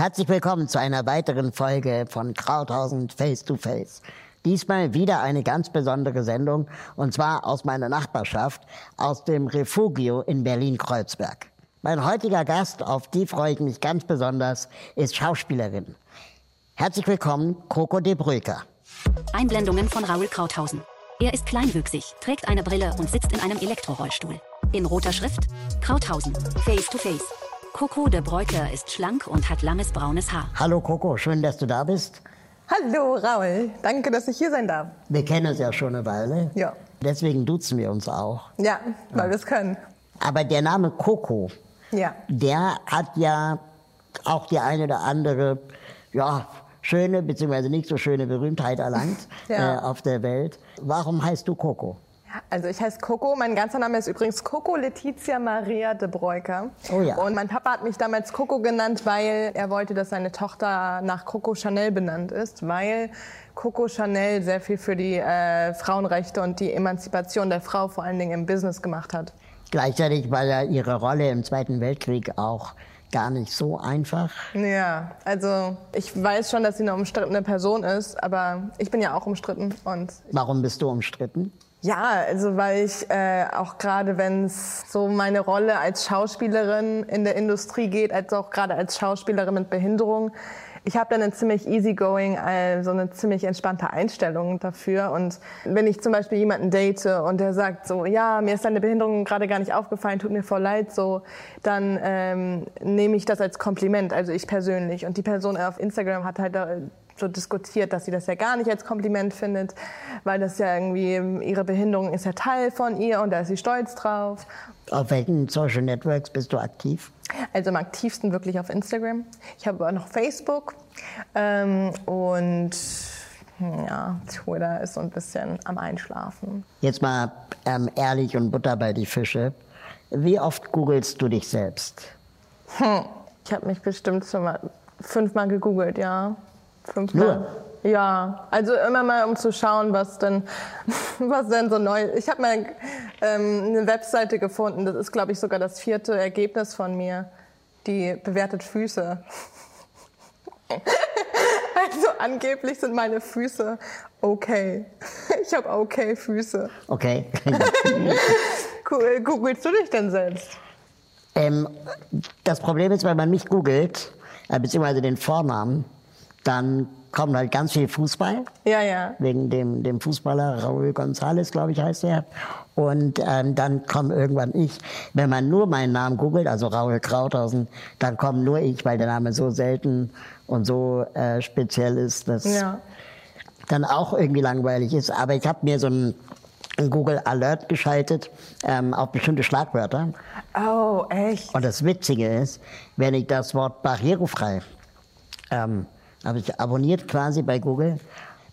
Herzlich willkommen zu einer weiteren Folge von Krauthausen Face to Face. Diesmal wieder eine ganz besondere Sendung und zwar aus meiner Nachbarschaft, aus dem Refugio in Berlin-Kreuzberg. Mein heutiger Gast, auf die freue ich mich ganz besonders, ist Schauspielerin. Herzlich willkommen, Coco de Bruyker. Einblendungen von Raoul Krauthausen. Er ist kleinwüchsig, trägt eine Brille und sitzt in einem Elektrorollstuhl. In roter Schrift Krauthausen, Face to Face. Coco de Breuker ist schlank und hat langes braunes Haar. Hallo Coco, schön, dass du da bist. Hallo Raul, danke, dass ich hier sein darf. Wir kennen uns ja schon eine Weile. Ja. Deswegen duzen wir uns auch. Ja, weil wir es können. Aber der Name Coco, Ja. der hat ja auch die eine oder andere, ja, schöne bzw. nicht so schöne Berühmtheit erlangt Ja. äh, auf der Welt. Warum heißt du Coco? Also ich heiße Coco, mein ganzer Name ist übrigens Coco Letizia Maria de Breuker. Oh ja. Und mein Papa hat mich damals Coco genannt, weil er wollte, dass seine Tochter nach Coco Chanel benannt ist, weil Coco Chanel sehr viel für die äh, Frauenrechte und die Emanzipation der Frau vor allen Dingen im Business gemacht hat. Gleichzeitig war ja ihre Rolle im Zweiten Weltkrieg auch gar nicht so einfach. Ja, also ich weiß schon, dass sie eine umstrittene Person ist, aber ich bin ja auch umstritten und Warum bist du umstritten? Ja, also weil ich äh, auch gerade, wenn es so meine Rolle als Schauspielerin in der Industrie geht, als auch gerade als Schauspielerin mit Behinderung, ich habe dann eine ziemlich easygoing, äh, so eine ziemlich entspannte Einstellung dafür. Und wenn ich zum Beispiel jemanden date und der sagt so, ja, mir ist deine Behinderung gerade gar nicht aufgefallen, tut mir voll leid, so, dann ähm, nehme ich das als Kompliment, also ich persönlich. Und die Person auf Instagram hat halt da, so diskutiert, dass sie das ja gar nicht als Kompliment findet, weil das ja irgendwie, ihre Behinderung ist ja Teil von ihr und da ist sie stolz drauf. Auf welchen Social Networks bist du aktiv? Also am aktivsten wirklich auf Instagram. Ich habe aber noch Facebook ähm, und hm, ja, Twitter ist so ein bisschen am Einschlafen. Jetzt mal ähm, ehrlich und Butter bei die Fische. Wie oft googelst du dich selbst? Ich habe mich bestimmt schon mal fünfmal gegoogelt, ja. Fünfmal. Nur? Ja, also immer mal, um zu schauen, was denn, was denn so neu ist. Ich habe mal ähm, eine Webseite gefunden, das ist, glaube ich, sogar das vierte Ergebnis von mir, die bewertet Füße. Also angeblich sind meine Füße okay. Ich habe okay Füße. Okay. Gu- Googelst du dich denn selbst? ähm, das Problem ist, wenn man mich googelt, äh, beziehungsweise den Vornamen, dann kommt halt ganz viel Fußball. Ja, ja. wegen dem, dem Fußballer Raúl González, glaube ich, heißt er. Und ähm, dann komme irgendwann ich. Wenn man nur meinen Namen googelt, also Raúl Krauthausen, dann komme nur ich, weil der Name so selten und so äh, speziell ist, dass Ja. dann auch irgendwie langweilig ist. Aber ich habe mir so ein, Google Alert geschaltet ähm, auf bestimmte Schlagwörter. Oh, echt? Und das Witzige ist, wenn ich das Wort barrierefrei ähm, ich abonniert quasi bei Google,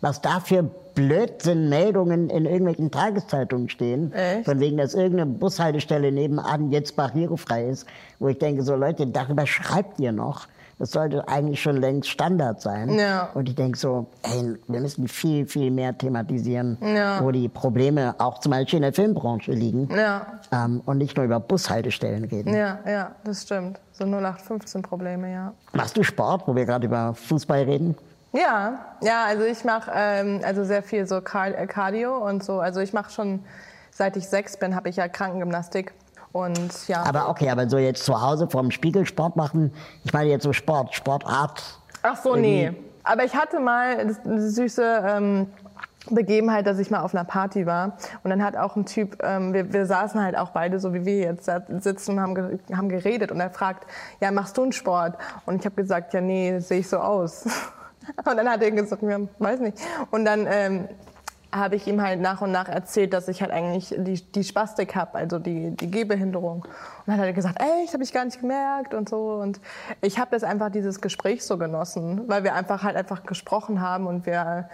was da für Blödsinn-Meldungen in irgendwelchen Tageszeitungen stehen, Echt? von wegen, dass irgendeine Bushaltestelle nebenan jetzt barrierefrei ist, wo ich denke, so Leute, darüber schreibt ihr noch. Das sollte eigentlich schon längst Standard sein. Ja. Und ich denke so, ey, wir müssen viel, viel mehr thematisieren, Ja. wo die Probleme auch zum Beispiel in der Filmbranche liegen. Ja. Ähm, und nicht nur über Bushaltestellen reden. Ja, ja, das stimmt. So 0815 Probleme, ja. Machst du Sport, wo wir gerade über Fußball reden? Ja, ja, also ich mache ähm, also sehr viel so äh, Cardio und so. Also ich mache schon, seit ich sechs bin, habe ich ja Krankengymnastik. Und ja. Aber okay, aber so jetzt zu Hause vorm Spiegel Sport machen, ich meine jetzt so Sport, Sportart. Ach so, nee. Aber ich hatte mal eine süße ähm, Begebenheit, dass ich mal auf einer Party war. Und dann hat auch ein Typ, ähm, wir, wir saßen halt auch beide so wie wir jetzt sitzen und haben, ge haben geredet. Und er fragt, ja, machst du einen Sport? Und ich habe gesagt, ja, nee, sehe ich so aus. Und dann hat er gesagt, ja, weiß nicht. Und dann ähm, habe ich ihm halt nach und nach erzählt, dass ich halt eigentlich die, die Spastik habe, also die, die Gehbehinderung. Und dann hat er gesagt, ey, das habe ich gar nicht gemerkt und so. Und ich habe das einfach dieses Gespräch so genossen, weil wir einfach halt einfach gesprochen haben und wir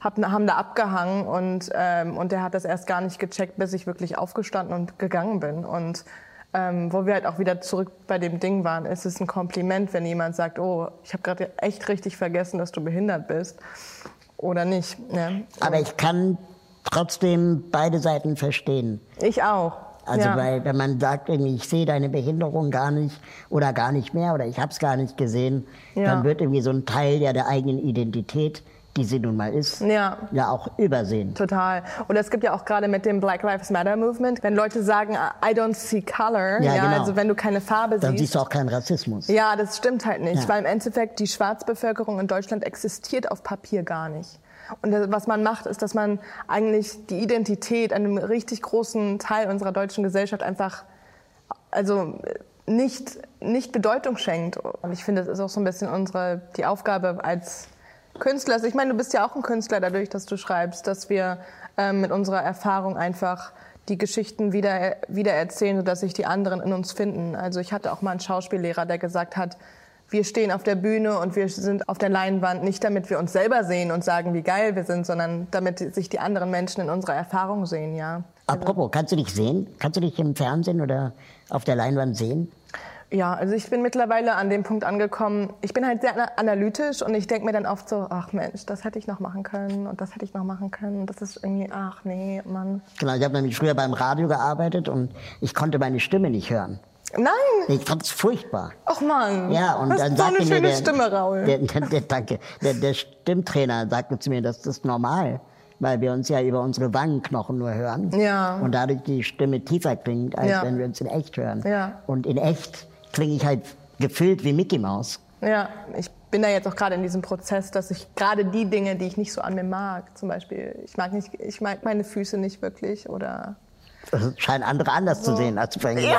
hab, haben da abgehangen und, ähm, und der hat das erst gar nicht gecheckt, bis ich wirklich aufgestanden und gegangen bin. Und ähm, wo wir halt auch wieder zurück bei dem Ding waren, ist es ein Kompliment, wenn jemand sagt, oh, ich habe gerade echt richtig vergessen, dass du behindert bist oder nicht. Ne? Aber ich kann trotzdem beide Seiten verstehen. Ich auch. Also Ja. weil, wenn man sagt, ich sehe deine Behinderung gar nicht oder gar nicht mehr oder ich habe es gar nicht gesehen, Ja. dann wird irgendwie so ein Teil ja der eigenen Identität, die sie nun mal ist, Ja. ja auch übersehen. Total. Und es gibt ja auch gerade mit dem Black Lives Matter Movement, wenn Leute sagen, I don't see color, Ja, ja, genau. also wenn du keine Farbe Dann siehst. siehst du auch keinen Rassismus. Ja, das stimmt halt nicht, Ja. weil im Endeffekt die Schwarzbevölkerung in Deutschland existiert auf Papier gar nicht. Und das- was man macht, ist, dass man eigentlich die Identität einem richtig großen Teil unserer deutschen Gesellschaft einfach, also nicht, nicht Bedeutung schenkt. Und ich finde, das ist auch so ein bisschen unsere, die Aufgabe als Künstler. Ich meine, du bist ja auch ein Künstler dadurch, dass du schreibst, dass wir ähm, mit unserer Erfahrung einfach die Geschichten wieder, wieder erzählen, sodass sich die anderen in uns finden. Also ich hatte auch mal einen Schauspiellehrer, der gesagt hat, wir stehen auf der Bühne und wir sind auf der Leinwand nicht damit wir uns selber sehen und sagen, wie geil wir sind, sondern damit sich die anderen Menschen in unserer Erfahrung sehen, ja. Apropos, kannst du dich sehen? Kannst du dich im Fernsehen oder auf der Leinwand sehen? Ja, also ich bin mittlerweile an dem Punkt angekommen, ich bin halt sehr ana- analytisch und ich denke mir dann oft so, ach Mensch, das hätte ich noch machen können und das hätte ich noch machen können. Das ist irgendwie, ach nee, Mann. Genau, ich habe nämlich früher beim Radio gearbeitet und ich konnte meine Stimme nicht hören. Nein! Ich fand es furchtbar. Ach Mann! Ja, und das dann ist so eine sagte mir schöne der, Stimme, Raul. Der, der, der, danke. Der, der Stimmtrainer sagte zu mir, das ist normal, weil wir uns ja über unsere Wangenknochen nur hören. Ja. Und dadurch die Stimme tiefer klingt, als Ja. wenn wir uns in echt hören. Ja. Und in echt klinge ich halt gefüllt wie Mickey Mouse. Ja, ich bin da jetzt auch gerade in diesem Prozess, dass ich gerade die Dinge, die ich nicht so an mir mag, zum Beispiel, ich mag nicht, ich mag meine Füße nicht wirklich oder Das scheinen andere anders zu sehen als bei mir.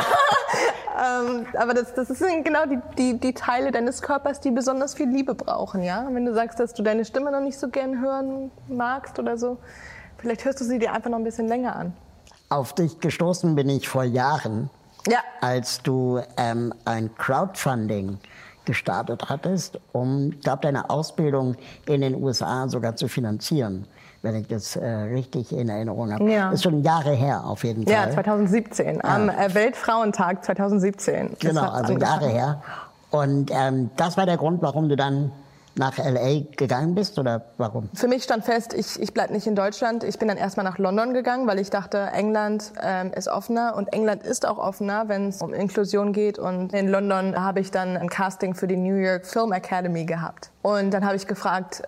Ähm, aber das, das sind genau die, die, die Teile deines Körpers, die besonders viel Liebe brauchen, ja? Wenn du sagst, dass du deine Stimme noch nicht so gern hören magst oder so, vielleicht hörst du sie dir einfach noch ein bisschen länger an. Auf dich gestoßen bin ich vor Jahren, Ja. als du ähm, ein Crowdfunding gestartet hattest, um, ich glaube, deine Ausbildung in den USA sogar zu finanzieren, wenn ich das äh, richtig in Erinnerung habe. Ja. Ist schon Jahre her, auf jeden Ja, Fall. 2017, am äh, Weltfrauentag 2017. Das Genau, also angefangen. Jahre her. Und ähm, das war der Grund, warum du dann nach LA gegangen bist oder warum? Für mich stand fest, ich, ich bleibe nicht in Deutschland. Ich bin dann erstmal nach London gegangen, weil ich dachte, England ähm, ist offener und England ist auch offener, wenn es um Inklusion geht. Und in London habe ich dann ein Casting für die New York Film Academy gehabt. Und dann habe ich gefragt,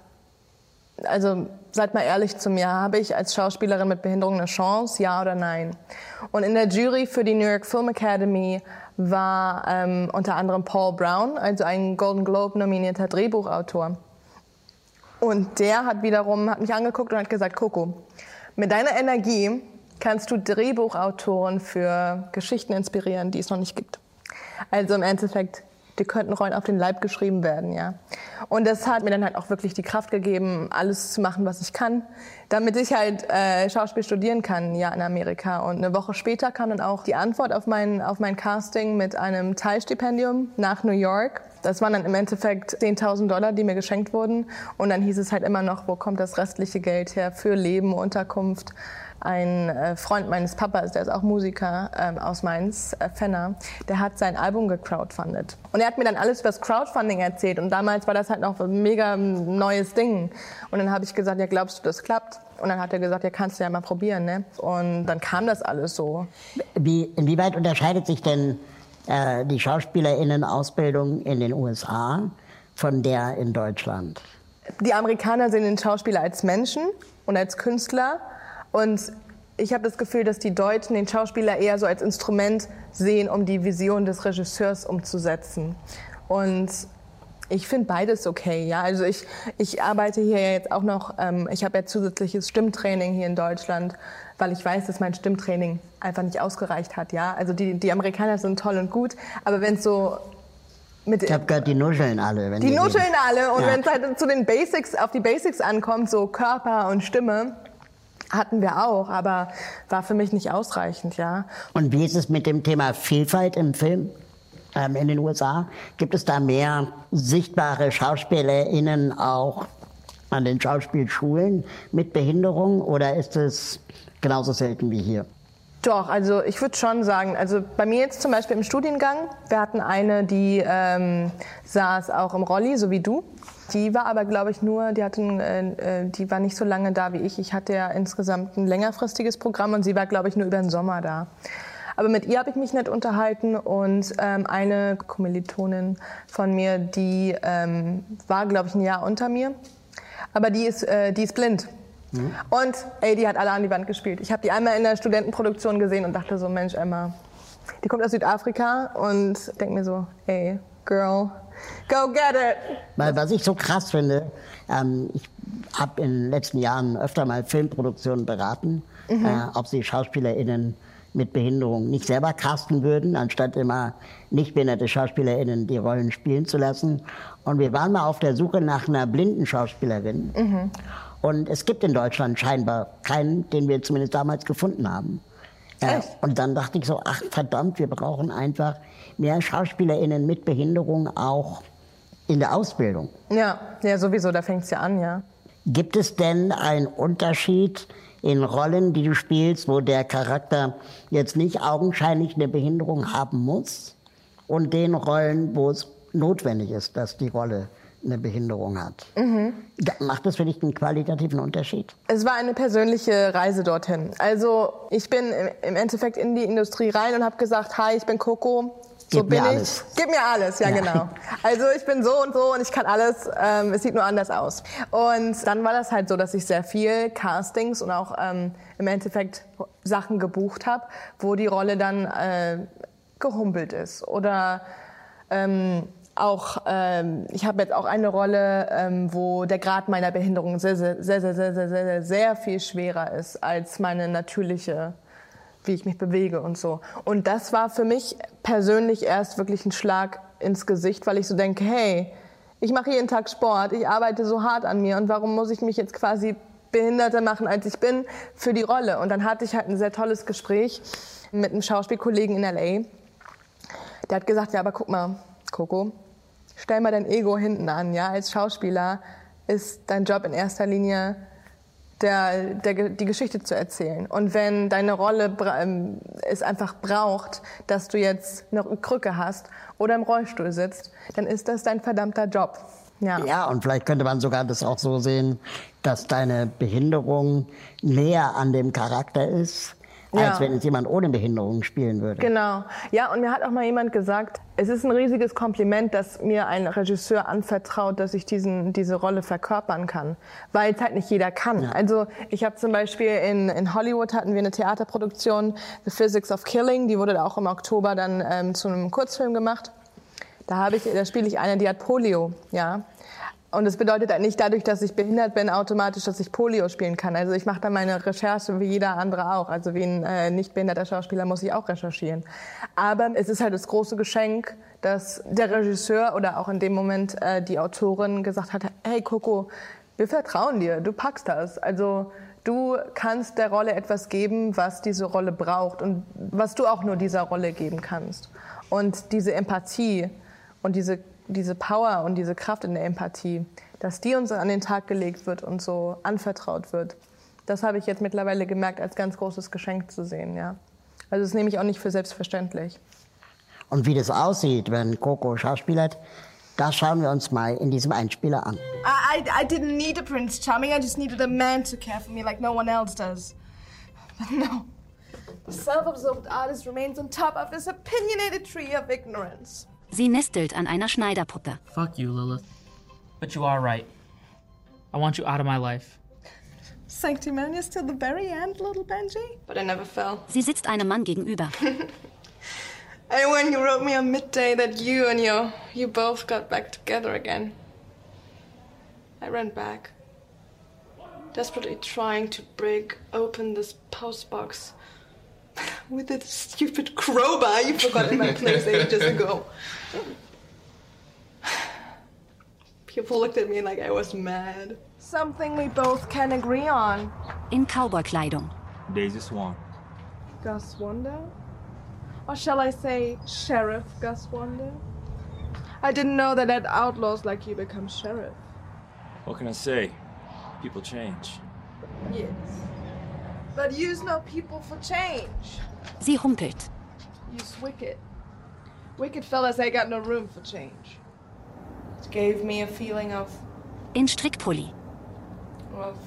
also seid mal ehrlich zu mir, habe ich als Schauspielerin mit Behinderung eine Chance, ja oder nein? Und in der Jury für die New York Film Academy war ähm, unter anderem Paul Brown, also ein Golden Globe nominierter Drehbuchautor. Und der hat wiederum hat mich angeguckt und hat gesagt, Coco, mit deiner Energie kannst du Drehbuchautoren für Geschichten inspirieren, die es noch nicht gibt. Also im Endeffekt, die könnten Rollen auf den Leib geschrieben werden, ja. Und das hat mir dann halt auch wirklich die Kraft gegeben, alles zu machen, was ich kann, damit ich halt äh, Schauspiel studieren kann, ja, in Amerika. Und eine Woche später kam dann auch die Antwort auf mein, auf mein Casting mit einem Teilstipendium nach New York. Das waren dann im Endeffekt 10.000 Dollar, die mir geschenkt wurden. Und dann hieß es halt immer noch, wo kommt das restliche Geld her für Leben, Unterkunft. Ein äh, Freund meines Papas, der ist auch Musiker ähm, aus Mainz, äh, Fenner, der hat sein Album gecrowdfundet. Und er hat mir dann alles über das Crowdfunding erzählt. Und damals war das halt noch ein mega neues Ding. Und dann habe ich gesagt, ja, glaubst du, das klappt? Und dann hat er gesagt, ja, kannst du ja mal probieren. Ne? Und dann kam das alles so. Wie, inwieweit unterscheidet sich denn äh, die SchauspielerInnen-Ausbildung in den USA von der in Deutschland? Die Amerikaner sehen den Schauspieler als Menschen und als Künstler. Und ich habe das Gefühl, dass die Deutschen den Schauspieler eher so als Instrument sehen, um die Vision des Regisseurs umzusetzen. Und ich finde beides okay, ja. Also ich, ich arbeite hier jetzt auch noch, ähm, ich habe ja zusätzliches Stimmtraining hier in Deutschland, weil ich weiß, dass mein Stimmtraining einfach nicht ausgereicht hat, ja. Also die, die Amerikaner sind toll und gut, aber wenn es so mit Ich habe gehört, die nuscheln alle. Wenn die nuscheln alle und Ja. wenn es halt zu den Basics, auf die Basics ankommt, so Körper und Stimme, hatten wir auch, aber war für mich nicht ausreichend, ja. Und wie ist es mit dem Thema Vielfalt im Film ähm, in den USA? Gibt es da mehr sichtbare SchauspielerInnen auch an den Schauspielschulen mit Behinderung oder ist es genauso selten wie hier? Doch, also ich würde schon sagen, also bei mir jetzt zum Beispiel im Studiengang, wir hatten eine, die ähm, saß auch im Rolli, so wie du. Die war aber, glaube ich, nur, die, hatten, äh, äh, die war nicht so lange da wie ich. Ich hatte ja insgesamt ein längerfristiges Programm und sie war, glaube ich, nur über den Sommer da. Aber mit ihr habe ich mich nicht unterhalten und ähm, eine Kommilitonin von mir, die ähm, war, glaube ich, ein Jahr unter mir. Aber die ist, äh, die ist blind. Mhm. Und ey, die hat alle an die Wand gespielt. Ich habe die einmal in der Studentenproduktion gesehen und dachte so, Mensch, Emma, die kommt aus Südafrika und denke mir so, ey, Girl, go get it. Weil, was ich so krass finde, ähm, ich habe in den letzten Jahren öfter mal Filmproduktionen beraten, mhm. äh, ob sie SchauspielerInnen mit Behinderung nicht selber casten würden, anstatt immer nicht behinderte SchauspielerInnen die Rollen spielen zu lassen. Und wir waren mal auf der Suche nach einer blinden Schauspielerin. Mhm. Und es gibt in Deutschland scheinbar keinen, den wir zumindest damals gefunden haben. Äh, und dann dachte ich so, ach verdammt, wir brauchen einfach mehr SchauspielerInnen mit Behinderung auch in der Ausbildung. Ja, ja, sowieso, da fängt es ja an, ja. Gibt es denn einen Unterschied in Rollen, die du spielst, wo der Charakter jetzt nicht augenscheinlich eine Behinderung haben muss und den Rollen, wo es notwendig ist, dass die Rolle eine Behinderung hat. Mhm. Macht das für dich einen qualitativen Unterschied? Es war eine persönliche Reise dorthin. Also ich bin im Endeffekt in die Industrie rein und habe gesagt, hi, ich bin Coco. So Gib bin ich. Alles. Gib mir alles, ja, ja, genau. Also ich bin so und so und ich kann alles. Ähm, es sieht nur anders aus. Und dann war das halt so, dass ich sehr viel Castings und auch ähm, im Endeffekt Sachen gebucht habe, wo die Rolle dann äh, gehumpelt ist oder ähm, auch, ähm, ich habe jetzt auch eine Rolle, ähm, wo der Grad meiner Behinderung sehr, sehr, sehr, sehr, sehr, sehr, sehr, sehr viel schwerer ist als meine natürliche, wie ich mich bewege und so. Und das war für mich persönlich erst wirklich ein Schlag ins Gesicht, weil ich so denke, hey, ich mache jeden Tag Sport, ich arbeite so hart an mir und warum muss ich mich jetzt quasi behinderter machen, als ich bin, für die Rolle? Und dann hatte ich halt ein sehr tolles Gespräch mit einem Schauspielkollegen in L.A., der hat gesagt, ja, aber guck mal, Coco, stell mal dein Ego hinten an. Ja? Als Schauspieler ist dein Job in erster Linie, der, der, die Geschichte zu erzählen. Und wenn deine Rolle ähm, es einfach braucht, dass du jetzt eine Krücke hast oder im Rollstuhl sitzt, dann ist das dein verdammter Job. Ja. ja, und vielleicht könnte man sogar das auch so sehen, dass deine Behinderung näher an dem Charakter ist, ja. als wenn es jemand ohne Behinderung spielen würde. Genau. Ja, und mir hat auch mal jemand gesagt, es ist ein riesiges Kompliment, dass mir ein Regisseur anvertraut, dass ich diesen, diese Rolle verkörpern kann, weil es halt nicht jeder kann. Ja. Also ich habe zum Beispiel in, in Hollywood hatten wir eine Theaterproduktion, The Physics of Killing, die wurde auch im Oktober dann ähm, zu einem Kurzfilm gemacht. Da habe ich, da spiele ich eine, die hat Polio, ja. Und es bedeutet halt nicht dadurch, dass ich behindert bin, automatisch, dass ich Polio spielen kann. Also ich mache da meine Recherche wie jeder andere auch. Also wie ein äh, nicht behinderter Schauspieler muss ich auch recherchieren. Aber es ist halt das große Geschenk, dass der Regisseur oder auch in dem Moment äh, die Autorin gesagt hat, hey Coco, wir vertrauen dir, du packst das. Also du kannst der Rolle etwas geben, was diese Rolle braucht und was du auch nur dieser Rolle geben kannst. Und diese Empathie und diese diese Power und diese Kraft in der Empathie, dass die uns an den Tag gelegt wird und so anvertraut wird, das habe ich jetzt mittlerweile gemerkt, als ganz großes Geschenk zu sehen. Ja. Also das nehme ich auch nicht für selbstverständlich. Und wie das aussieht, wenn Coco schauspielert, das schauen wir uns mal in diesem Einspieler an. I, I, I didn't need a Prince Charming, I just needed a man to care for me like no one else does. But no, the self-absorbed artist remains on top of this opinionated tree of ignorance. Sie nestelt an einer Schneiderpuppe. Fuck you, Lilith. But you are right. I want you out of my life. Sanctimonious till the very end, little Benji. But I never fell. Sie sitzt einem Mann gegenüber. and when you wrote me on midday that you and your you both got back together again, I ran back, desperately trying to break open this postbox with a stupid crowbar you forgot in my place ages ago. People looked at me like I was mad. Something we both can agree on. In Cowboy-Kleidung. Daisy Swan. Gus Wanda? Or shall I say Sheriff Gus Wanda? I didn't know that at outlaws like you become sheriff. What can I say? People change. Yes. But use no people for change. Sie humpelt. Use wicked. Wicked fellas ain't got no room for change. It gave me a feeling of. In Strickpulli. Of.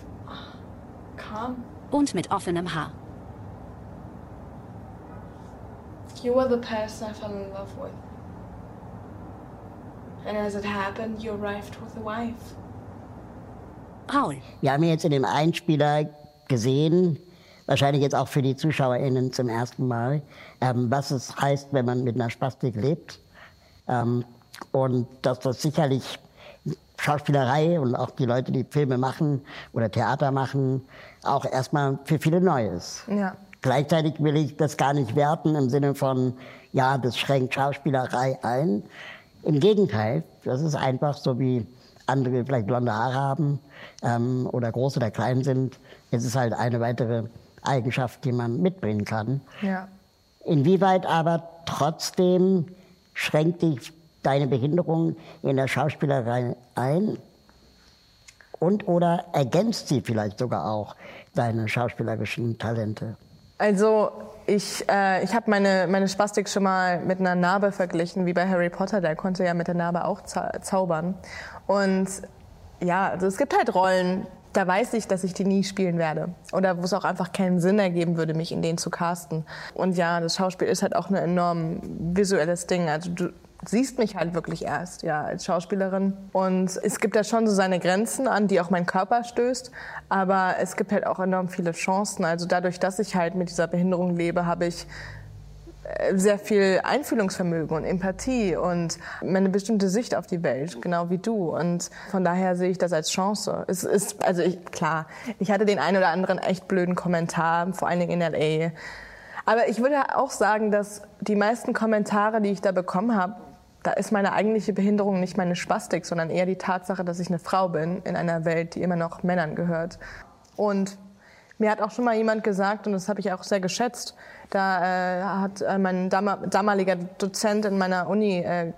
calm. Und mit offenem Haar. You were the person I fell in love with. And as it happened, you arrived with a wife. Raul. Wir haben jetzt in dem Einspieler gesehen, wahrscheinlich jetzt auch für die ZuschauerInnen zum ersten Mal, ähm, was es heißt, wenn man mit einer Spastik lebt. Ähm, und dass das sicherlich Schauspielerei und auch die Leute, die Filme machen oder Theater machen, auch erstmal für viele neu ist. Ja. Gleichzeitig will ich das gar nicht werten im Sinne von, ja, das schränkt Schauspielerei ein. Im Gegenteil, das ist einfach so wie andere vielleicht blonde Haare haben ähm, oder groß oder klein sind. Es ist halt eine weitere Eigenschaft, die man mitbringen kann. Ja. Inwieweit aber trotzdem schränkt dich deine Behinderung in der Schauspielerei ein? Und oder ergänzt sie vielleicht sogar auch deine schauspielerischen Talente? Also ich, äh, ich habe meine, meine Spastik schon mal mit einer Narbe verglichen, wie bei Harry Potter. Der konnte ja mit der Narbe auch zau zaubern. Und ja, also es gibt halt Rollen, da weiß ich, dass ich die nie spielen werde. Oder wo es auch einfach keinen Sinn ergeben würde, mich in denen zu casten. Und ja, das Schauspiel ist halt auch ein enorm visuelles Ding. Also du siehst mich halt wirklich erst, ja, als Schauspielerin. Und es gibt da schon so seine Grenzen an, die auch mein Körper stößt. Aber es gibt halt auch enorm viele Chancen. Also dadurch, dass ich halt mit dieser Behinderung lebe, habe ich sehr viel Einfühlungsvermögen und Empathie und eine bestimmte Sicht auf die Welt, genau wie du. Und von daher sehe ich das als Chance. Es ist, also ich, klar, ich hatte den einen oder anderen echt blöden Kommentar, vor allen Dingen in LA. Aber ich würde auch sagen, dass die meisten Kommentare, die ich da bekommen habe, da ist meine eigentliche Behinderung nicht meine Spastik, sondern eher die Tatsache, dass ich eine Frau bin in einer Welt, die immer noch Männern gehört. Und mir hat auch schon mal jemand gesagt, und das habe ich auch sehr geschätzt, da äh, hat äh, mein damaliger Dozent in meiner Uni äh,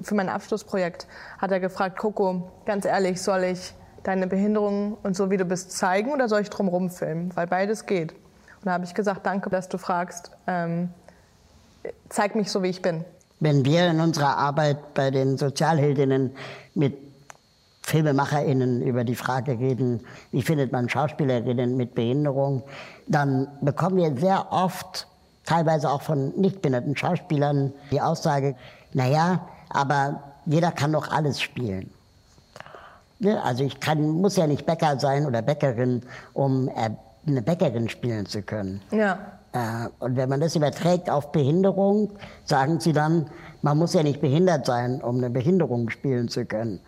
für mein Abschlussprojekt, hat er gefragt, Coco, ganz ehrlich, soll ich deine Behinderung und so wie du bist zeigen oder soll ich drumherum filmen? Weil beides geht. Und da habe ich gesagt, danke, dass du fragst, ähm, zeig mich so, wie ich bin. Wenn wir in unserer Arbeit bei den Sozialheldinnen mit FilmemacherInnen über die Frage reden, wie findet man Schauspielerinnen mit Behinderung, dann bekommen wir sehr oft, teilweise auch von nicht behinderten Schauspielern, die Aussage, naja, aber jeder kann doch alles spielen. Ne? Also ich kann, muss ja nicht Bäcker sein oder Bäckerin, um eine Bäckerin spielen zu können. Ja. Äh, und wenn man das überträgt auf Behinderung, sagen sie dann, man muss ja nicht behindert sein, um eine Behinderung spielen zu können.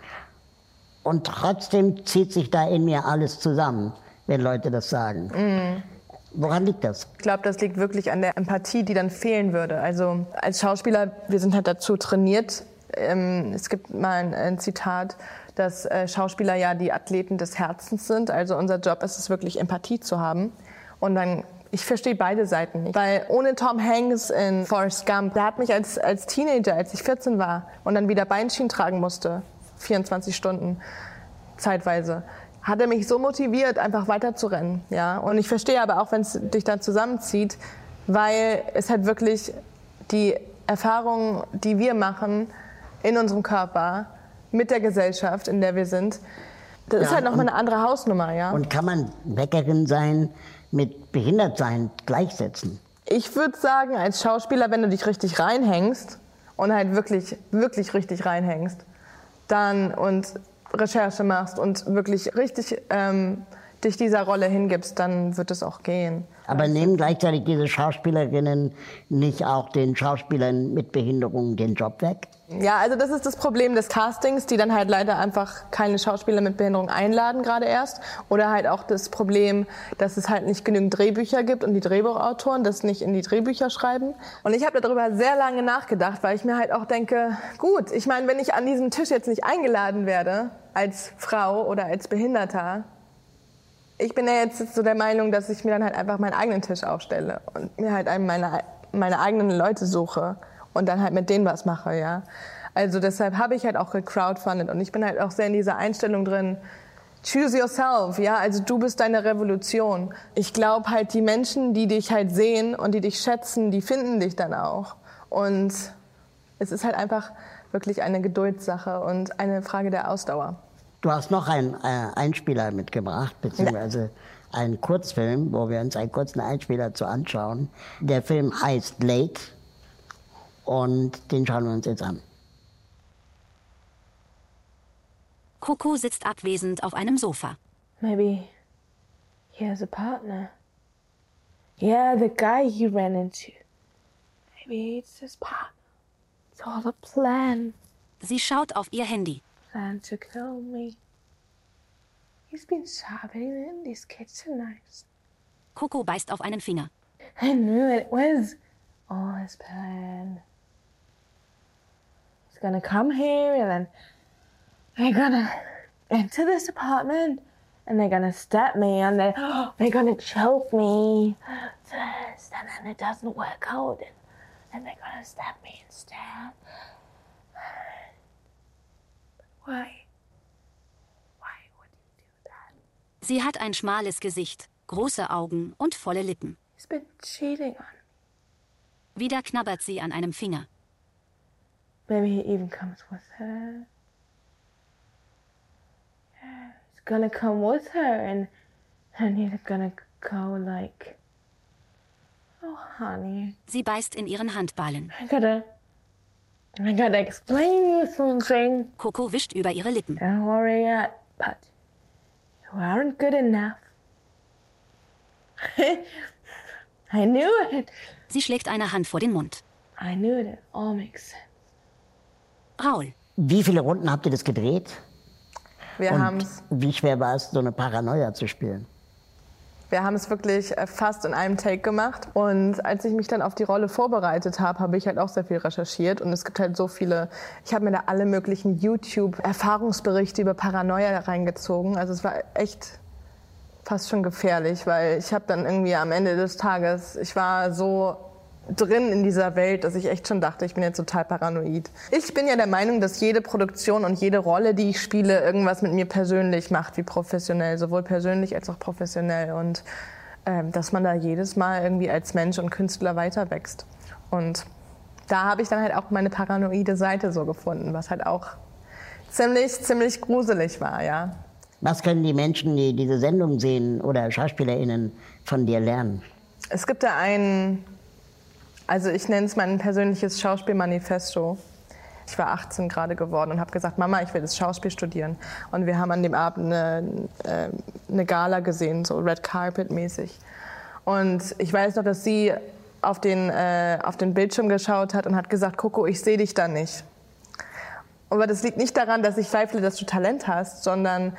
Und trotzdem zieht sich da in mir alles zusammen, wenn Leute das sagen. Mhm. Woran liegt das? Ich glaube, das liegt wirklich an der Empathie, die dann fehlen würde. Also als Schauspieler, wir sind halt dazu trainiert. Ähm, es gibt mal ein, Zitat, dass äh, Schauspieler ja die Athleten des Herzens sind. Also unser Job ist es wirklich, Empathie zu haben. Und dann ich verstehe beide Seiten nicht. Weil ohne Tom Hanks in Forrest Gump, der hat mich als, als Teenager, als ich 14 war und dann wieder Beinschienen tragen musste, 24 Stunden zeitweise, hat er mich so motiviert, einfach weiterzurennen. Ja? Und ich verstehe aber auch, wenn es dich dann zusammenzieht, weil es halt wirklich die Erfahrungen, die wir machen in unserem Körper, mit der Gesellschaft, in der wir sind, das ja, ist halt nochmal eine andere Hausnummer. Ja? Und kann man Bäckerin sein, mit Behindertsein gleichsetzen? Ich würde sagen, als Schauspieler, wenn du dich richtig reinhängst und halt wirklich, wirklich richtig reinhängst, dann und Recherche machst und wirklich richtig ähm, dich dieser Rolle hingibst, dann wird es auch gehen. Aber nehmen gleichzeitig diese Schauspielerinnen nicht auch den Schauspielern mit Behinderungen den Job weg? Ja, also das ist das Problem des Castings, die dann halt leider einfach keine Schauspieler mit Behinderung einladen, gerade erst. Oder halt auch das Problem, dass es halt nicht genügend Drehbücher gibt und die Drehbuchautoren das nicht in die Drehbücher schreiben. Und ich habe darüber sehr lange nachgedacht, weil ich mir halt auch denke, gut, ich meine, wenn ich an diesem Tisch jetzt nicht eingeladen werde, als Frau oder als Behinderter, ich bin ja jetzt so der Meinung, dass ich mir dann halt einfach meinen eigenen Tisch aufstelle und mir halt meine, meine eigenen Leute suche und dann halt mit denen was mache, ja. Also deshalb habe ich halt auch gecrowdfundet und ich bin halt auch sehr in dieser Einstellung drin, choose yourself, ja, also du bist deine Revolution. Ich glaube halt, die Menschen, die dich halt sehen und die dich schätzen, die finden dich dann auch. Und es ist halt einfach wirklich eine Geduldssache und eine Frage der Ausdauer. Du hast noch einen äh, Einspieler mitgebracht, beziehungsweise ja. einen Kurzfilm, wo wir uns einen kurzen Einspieler zu anschauen. Der Film heißt Late und den schauen wir uns jetzt an. Coco sitzt abwesend auf einem Sofa. Maybe he has a partner. Yeah, the guy he ran into. Maybe it's his partner. It's all a plan. Sie schaut auf ihr Handy. Plan to kill me. He's been shopping in these kitchen knives. Coco beißt auf einen Finger. I knew it was all his plan. He's gonna come here and then they're gonna enter this apartment and they're gonna stab me and they they're gonna choke me first and then it doesn't work out and then they're gonna stab me instead. Why? Why would he do that? Sie hat ein schmales Gesicht, große Augen und volle Lippen. He's been cheating on me. Wieder knabbert sie an einem Finger. Maybe he even comes with her. Yeah, he's gonna come with her and and he's gonna go like Oh honey. Sie beißt in ihren Handballen. I gotta I gotta explain you something. Coco wischt über ihre Lippen. Don't worry yet, but you aren't good enough. I knew it. Sie schlägt eine Hand vor den Mund. I knew it. It all makes sense. Raul, Wie viele Runden habt ihr das gedreht? Wir Und haben's wie schwer war es, so eine Paranoia zu spielen? Wir haben es wirklich äh, fast in einem Take gemacht. Und als ich mich dann auf die Rolle vorbereitet habe, habe ich halt auch sehr viel recherchiert. Und es gibt halt so viele, ich habe mir da alle möglichen YouTube-Erfahrungsberichte über Paranoia reingezogen. Also es war echt fast schon gefährlich, weil ich habe dann irgendwie am Ende des Tages, ich war so drin in dieser Welt, dass ich echt schon dachte, ich bin jetzt total paranoid. Ich bin ja der Meinung, dass jede Produktion und jede Rolle, die ich spiele, irgendwas mit mir persönlich macht, wie professionell, sowohl persönlich als auch professionell. Und ähm, dass man da jedes Mal irgendwie als Mensch und Künstler weiter wächst. Und da habe ich dann halt auch meine paranoide Seite so gefunden, was halt auch ziemlich, ziemlich gruselig war, ja. Was können die Menschen, die diese Sendung sehen oder SchauspielerInnen von dir lernen? Es gibt da ein, also ich nenne es mein persönliches Schauspielmanifesto. Ich war 18 gerade geworden und habe gesagt, Mama, ich will das Schauspiel studieren. Und wir haben an dem Abend eine, äh, eine Gala gesehen, so Red Carpet mäßig. Und ich weiß noch, dass sie auf den, äh, auf den Bildschirm geschaut hat und hat gesagt, Coco, ich sehe dich da nicht. Aber das liegt nicht daran, dass ich zweifle, dass du Talent hast, sondern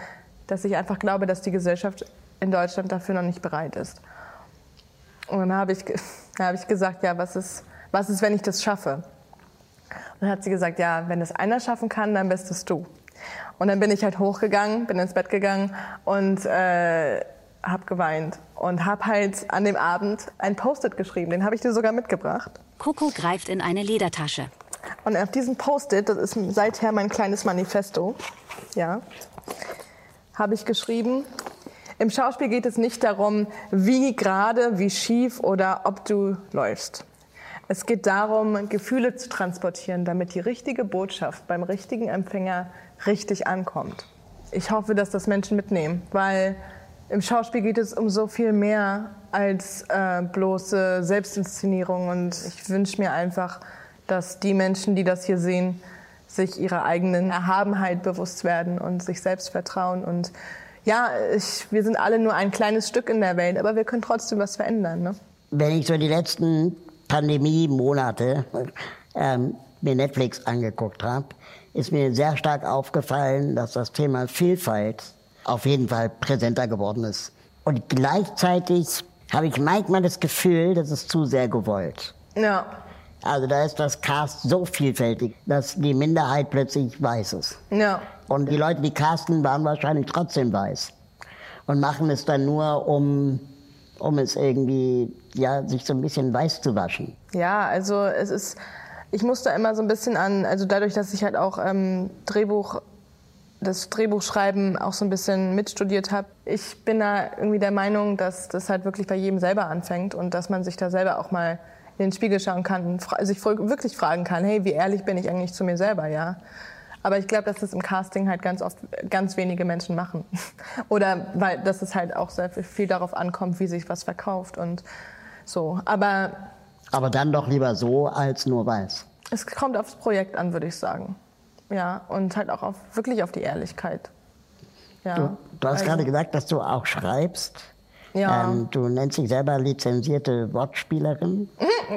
dass ich einfach glaube, dass die Gesellschaft in Deutschland dafür noch nicht bereit ist. Und dann habe ich, dann habe ich gesagt, ja, was ist, was ist, wenn ich das schaffe? Und dann hat sie gesagt, ja, wenn es einer schaffen kann, dann bist es du. Und dann bin ich halt hochgegangen, bin ins Bett gegangen und äh, habe geweint und habe halt an dem Abend ein Post-it geschrieben. Den habe ich dir sogar mitgebracht. Coco greift in eine Ledertasche. Und auf diesem Post-it, das ist seither mein kleines Manifesto, ja, habe ich geschrieben, im Schauspiel geht es nicht darum, wie gerade, wie schief oder ob du läufst. Es geht darum, Gefühle zu transportieren, damit die richtige Botschaft beim richtigen Empfänger richtig ankommt. Ich hoffe, dass das Menschen mitnehmen, weil im Schauspiel geht es um so viel mehr als äh, bloße Selbstinszenierung. Und ich wünsche mir einfach, dass die Menschen, die das hier sehen, sich ihrer eigenen Erhabenheit bewusst werden und sich selbst vertrauen. Und ja, ich, wir sind alle nur ein kleines Stück in der Welt, aber wir können trotzdem was verändern. Ne? Wenn ich so die letzten Pandemie-Monate ähm, mir Netflix angeguckt habe, ist mir sehr stark aufgefallen, dass das Thema Vielfalt auf jeden Fall präsenter geworden ist. Und gleichzeitig habe ich manchmal das Gefühl, das ist zu sehr gewollt. Ja, Also da ist das Cast so vielfältig, dass die Minderheit plötzlich weiß ist. ja. Und die Leute, die casten, waren wahrscheinlich trotzdem weiß. Und machen es dann nur, um, um es irgendwie, ja, sich so ein bisschen weiß zu waschen. Ja, also es ist, ich muss da immer so ein bisschen an, also dadurch, dass ich halt auch ähm, Drehbuch, das Drehbuchschreiben auch so ein bisschen mitstudiert habe. Ich bin da irgendwie der Meinung, dass das halt wirklich bei jedem selber anfängt und dass man sich da selber auch mal in den Spiegel schauen kann sich wirklich fragen kann, hey, wie ehrlich bin ich eigentlich zu mir selber, ja? Aber ich glaube, dass das im Casting halt ganz oft ganz wenige Menschen machen. Oder weil dass es halt auch sehr viel- viel darauf ankommt, wie sich was verkauft und so. Aber Aber dann doch lieber so, als nur weiß. Es kommt aufs Projekt an, würde ich sagen. Ja, und halt auch auf, wirklich auf die Ehrlichkeit. Ja. Du, du hast also- gerade gesagt, dass du auch schreibst. Ja. Ähm, du nennst dich selber lizenzierte Wortspielerin.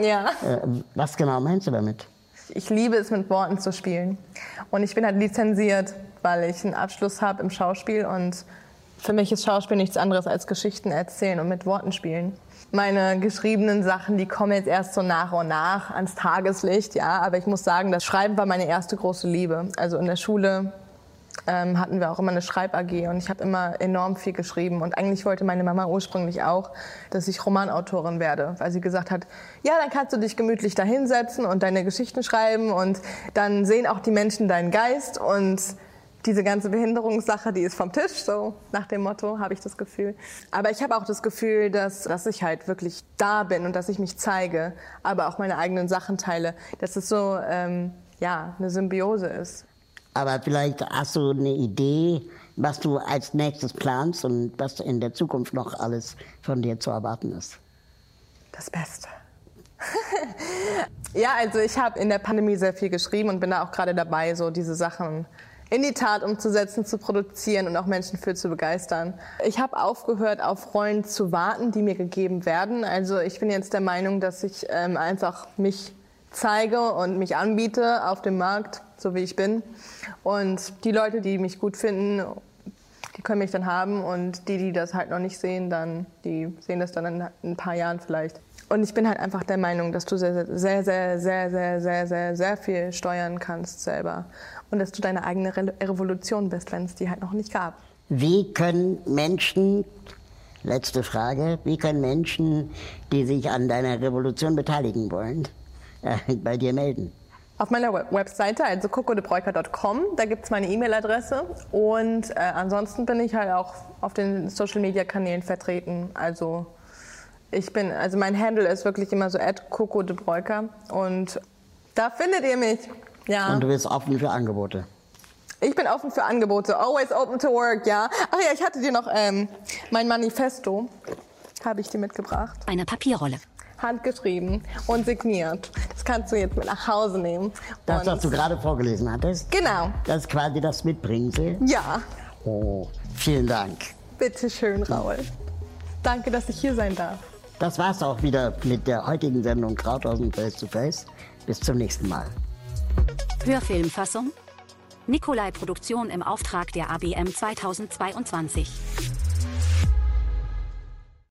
Ja. Äh, was genau meinst du damit? Ich liebe es, mit Worten zu spielen. Und ich bin halt lizenziert, weil ich einen Abschluss habe im Schauspiel. Und für mich ist Schauspiel nichts anderes als Geschichten erzählen und mit Worten spielen. Meine geschriebenen Sachen, die kommen jetzt erst so nach und nach ans Tageslicht, ja. Aber ich muss sagen, das Schreiben war meine erste große Liebe. Also in der Schule ähm, hatten wir auch immer eine Schreib-AG und ich habe immer enorm viel geschrieben. Und eigentlich wollte meine Mama ursprünglich auch, dass ich Romanautorin werde, weil sie gesagt hat, ja, dann kannst du dich gemütlich da hinsetzen und deine Geschichten schreiben und dann sehen auch die Menschen deinen Geist und diese ganze Behinderungssache, die ist vom Tisch, so nach dem Motto, habe ich das Gefühl. Aber ich habe auch das Gefühl, dass, dass ich halt wirklich da bin und dass ich mich zeige, aber auch meine eigenen Sachen teile, dass es so, ähm, ja, eine Symbiose ist. Aber vielleicht hast du eine Idee, was du als nächstes planst und was in der Zukunft noch alles von dir zu erwarten ist. Das Beste. ja, also ich habe in der Pandemie sehr viel geschrieben und bin da auch gerade dabei, so diese Sachen in die Tat umzusetzen, zu produzieren und auch Menschen für zu begeistern. Ich habe aufgehört, auf Rollen zu warten, die mir gegeben werden. Also ich bin jetzt der Meinung, dass ich ähm, einfach mich zeige und mich anbiete auf dem Markt, so wie ich bin. Und die Leute, die mich gut finden, die können mich dann haben und die, die das halt noch nicht sehen, dann, die sehen das dann in ein paar Jahren vielleicht. Und ich bin halt einfach der Meinung, dass du sehr, sehr, sehr, sehr, sehr, sehr, sehr, sehr viel steuern kannst selber. Und dass du deine eigene Re Revolution bist, wenn es die halt noch nicht gab. Wie können Menschen, letzte Frage, wie können Menschen, die sich an deiner Revolution beteiligen wollen, bei dir melden? Auf meiner Web Webseite, also cocodebreuker.com, da gibt es meine E-Mail-Adresse. Und äh, ansonsten bin ich halt auch auf den Social-Media-Kanälen vertreten. Also ich bin, also mein Handle ist wirklich immer so at cocodebreuker. Und da findet ihr mich. Ja. Und du bist offen für Angebote. Ich bin offen für Angebote. Always open to work, ja. Ach ja, ich hatte dir noch ähm, mein Manifesto, habe ich dir mitgebracht. Eine Papierrolle. Handgeschrieben und signiert. Das kannst du jetzt mit nach Hause nehmen. Das, Und- was du gerade vorgelesen hattest, Genau. das ist quasi das Mitbringsel. Ja. Oh, vielen Dank. Bitte schön, Raul. Danke, dass ich hier sein darf. Das war's auch wieder mit der heutigen Sendung Krauthausen Face to Face. Bis zum nächsten Mal. Hörfilmfassung? Nikolai Produktion im Auftrag der ABM 2022.